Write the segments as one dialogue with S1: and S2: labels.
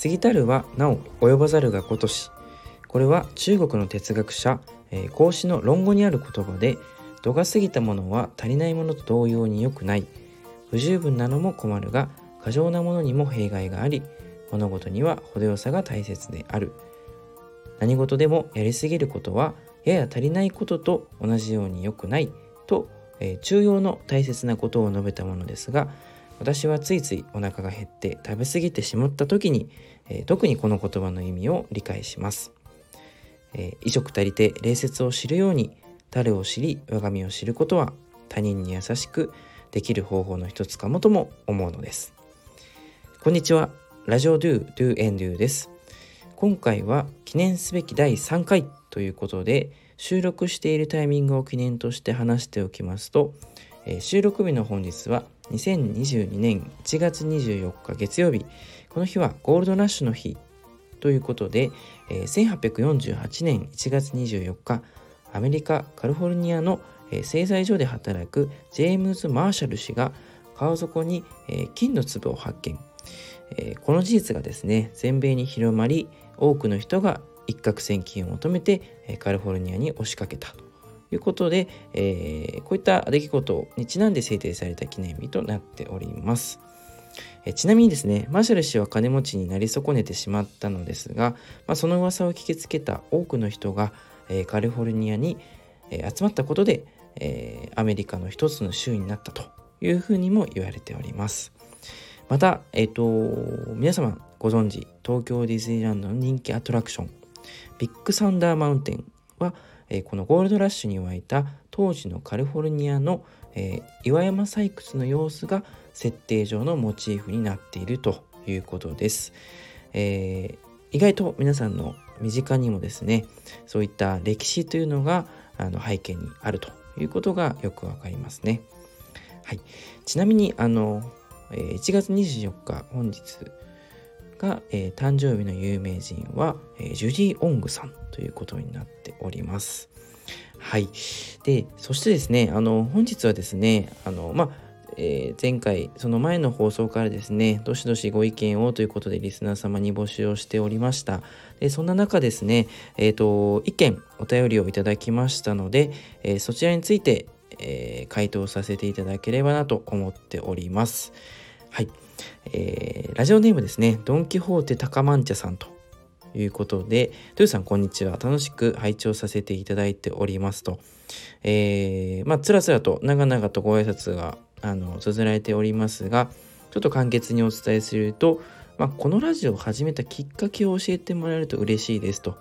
S1: 過ぎたるはなお及ばざるが如しこれは中国の哲学者、えー、孔子の論語にある言葉で度が過ぎたものは足りないものと同様に良くない。不十分なのも困るが過剰なものにも弊害があり物事には程よさが大切である。何事でもやりすぎることはやや足りないことと同じように良くないと、えー、中庸の大切なことを述べたものですが私はついついお腹が減って食べ過ぎてしまった時に、えー、特にこの言葉の意味を理解します、えー、衣食足りて礼節を知るように誰を知り我が身を知ることは他人に優しくできる方法の一つかもとも思うのです。こんにちは。ラジオドゥドゥエンドゥです。今回は記念すべき第3回ということで収録しているタイミングを記念として話しておきますと、えー、収録日の本日は2022年1月24日月曜日この日はゴールドラッシュの日。ということで、1848年1月24日アメリカ・カリフォルニアの、製材所で働くジェームズ・マーシャル氏が川底に、金の粒を発見、この事実がですね全米に広まり多くの人が一攫千金を求めて、カリフォルニアに押しかけた。ということで、えー、こういった出来事にちなんで制定された記念日となっております。えちなみにですねマーシャル氏は金持ちになり損ねてしまったのですが、まあ、その噂を聞きつけた多くの人が、えー、カリフォルニアに、えー、集まったことで、えー、アメリカの一つの州になったというふうにも言われております。また、えっ、ー、と、皆様ご存知、東京ディズニーランドの人気アトラクション、ビッグサンダーマウンテンは、このゴールドラッシュに沸いた当時のカリフォルニアの、岩山採掘の様子が設定上のモチーフになっているということです。えー、意外と皆さんの身近にもですねそういった歴史というのがあの背景にあるということがよくわかりますね。はい、ちなみにあの1月24日本日が、えー、誕生日の有名人は、えー、ジュディ・オングさんということになっております。はい。で、そしてですね、あの、本日はですね、あの、まあ、えー、前回、その前の放送からですね、どしどしご意見をということでリスナー様に募集をしておりました。でそんな中ですね、えっ、ー、と、意見、お便りをいただきましたので、えー、そちらについて、えー、回答させていただければなと思っております。はい。えー、ラジオネームですね、ドン・キホーテ高マンチャさんということで、トゥーさんこんにちは。楽しく拝聴させていただいておりますと。えー、まあ、つらつらと長々とご挨拶が、あの、綴られておりますが、ちょっと簡潔にお伝えすると、まあ、このラジオを始めたきっかけを教えてもらえると嬉しいですと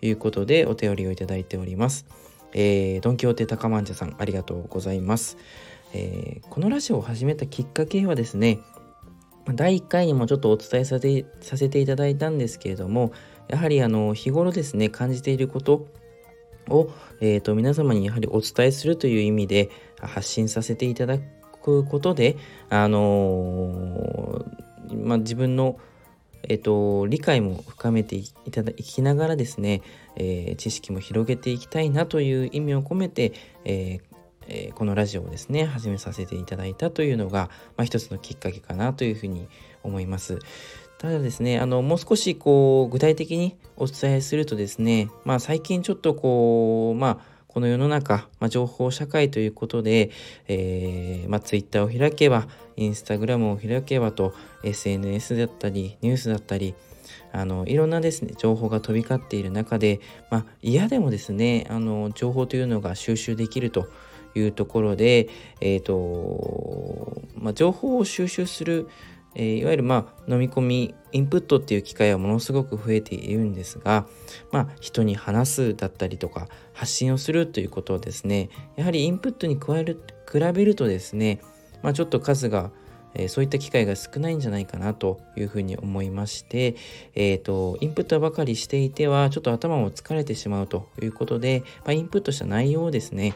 S1: いうことでお便りをいただいております。えー、ドン・キホーテ高マンチャさんありがとうございます。えー、このラジオを始めたきっかけはですね、第1回にもちょっとお伝えさせさせていただいたんですけれども、やはりあの日頃ですね、感じていることを、えーと、皆様にやはりお伝えするという意味で発信させていただくことで、あのー、まあ、自分の、えーと、理解も深めていただきながらですね、えー、知識も広げていきたいなという意味を込めて、えーえー、このラジオをですね始めさせていただいたというのが、まあ、一つのきっかけかなというふうに思います。ただですね、あの、もう少しこう、具体的にお伝えするとですね、まあ最近ちょっとこう、まあ、この世の中、まあ、情報社会ということで、えー、まあ、Twitter を開けば、Instagram を開けばと、SNS だったり、ニュースだったり、あのいろんなですね情報が飛び交っている中で、まあ、嫌でもですねあの情報というのが収集できるというところで、えーとまあ、情報を収集する、えー、いわゆる、まあ、飲み込みインプットっていう機会はものすごく増えているんですが、まあ、人に話すだったりとか発信をするということをですね。やはりインプットに加える比べるとですね、まあ、ちょっと数がえー、そういった機会が少ないんじゃないかなというふうに思いまして、えーと、インプットばかりしていてはちょっと頭も疲れてしまうということで、まあ、インプットした内容をですね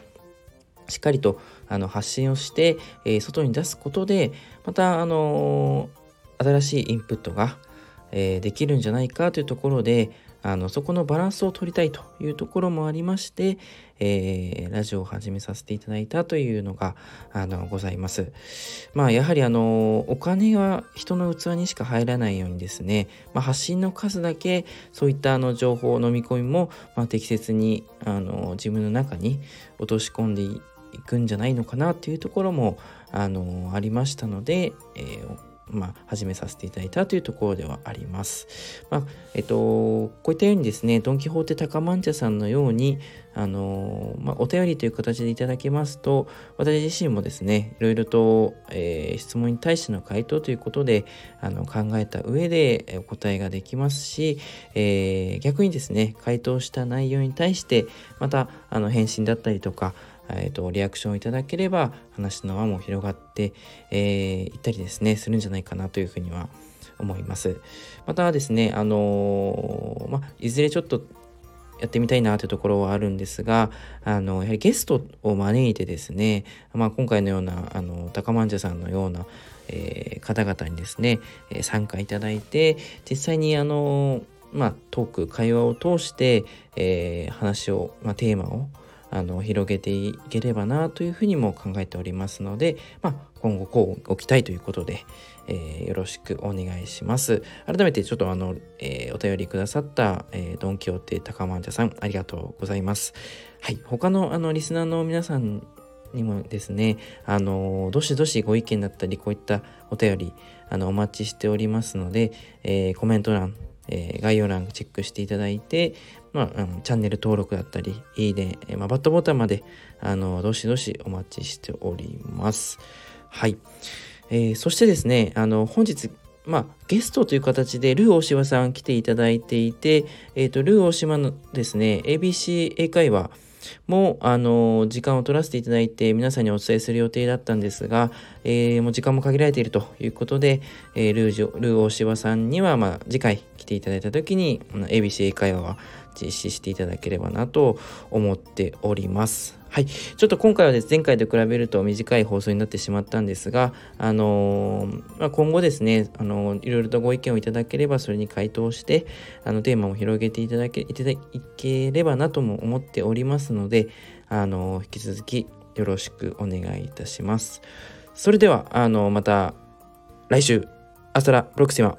S1: しっかりとあの発信をして、えー、外に出すことでまた、あのー、新しいインプットが、えー、できるんじゃないかというところであのそこのバランスを取りたいというところもありまして、え、ラジオを始めさせていただいたというのがあのございます。まあやはりあのお金は人の器にしか入らないようにですね、まあ、発信の数だけそういったあの情報を飲み込みも、まあ、適切にあの自分の中に落とし込んでいくんじゃないのかなというところもあのありましたので、えーまあ、始めさせていただいたというところではあります。まあ、えっと、こういったようにですね、ドン・キホーテ高曼茶さんのように、あのまあ、お便りという形でいただけますと、私自身もですね、いろいろと、えー、質問に対しての回答ということで、あの考えた上でお答えができますし、えー、逆にですね、回答した内容に対して、また、あの返信だったりとか、えーと、リアクションをいただければ話の輪も広がって、えー、いったりですねするんじゃないかなというふうには思います。またですねあのー、まいずれちょっとやってみたいなというところはあるんですがあのやはりゲストを招いてですね、まあ、今回のようなあの高万者さんのような、えー、方々にですね、え参加いただいて実際にあのまあ、トーク会話を通して、えー、話を、まあ、テーマをあの広げていければなというふうにも考えておりますので、まあ、今後こうご期待ということで、えー、よろしくお願いします。改めてちょっとあの、えー、お便りくださった、えー、ドンキョーテ高曼茶さんありがとうございます。はい、他のあのリスナーの皆さんにもですね、あのどしどしご意見だったりこういったお便りあのお待ちしておりますので、えコメント欄えー、概要欄チェックしていただいて、まあ、あのチャンネル登録だったり、いいね、えまあ、バットボタンまで、あの、どしどしお待ちしております。はい。えー、そしてですね、あの、本日、まあ、ゲストという形で、ルー大島さん来ていただいていて、えっ、ー、と、ルー大島のですね、ABC 英会話、も、あの、時間を取らせていただいて、皆さんにお伝えする予定だったんですが、えー、もう時間も限られているということで、えー、ルージョ、ルー大柴さんには、まあ、次回来ていただいた時に、ABC 英会話は実施していただければなと思っております。はい。ちょっと今回はです、ね前回と比べると短い放送になってしまったんですが、あのー、まあ、今後ですね、あのー、いろいろとご意見をいただければ、それに回答して、あの、テーマを広げていただけ、いただければなとも思っておりますので、あのー、引き続きよろしくお願いいたします。それでは、あのまた来週、アストラプロクシマ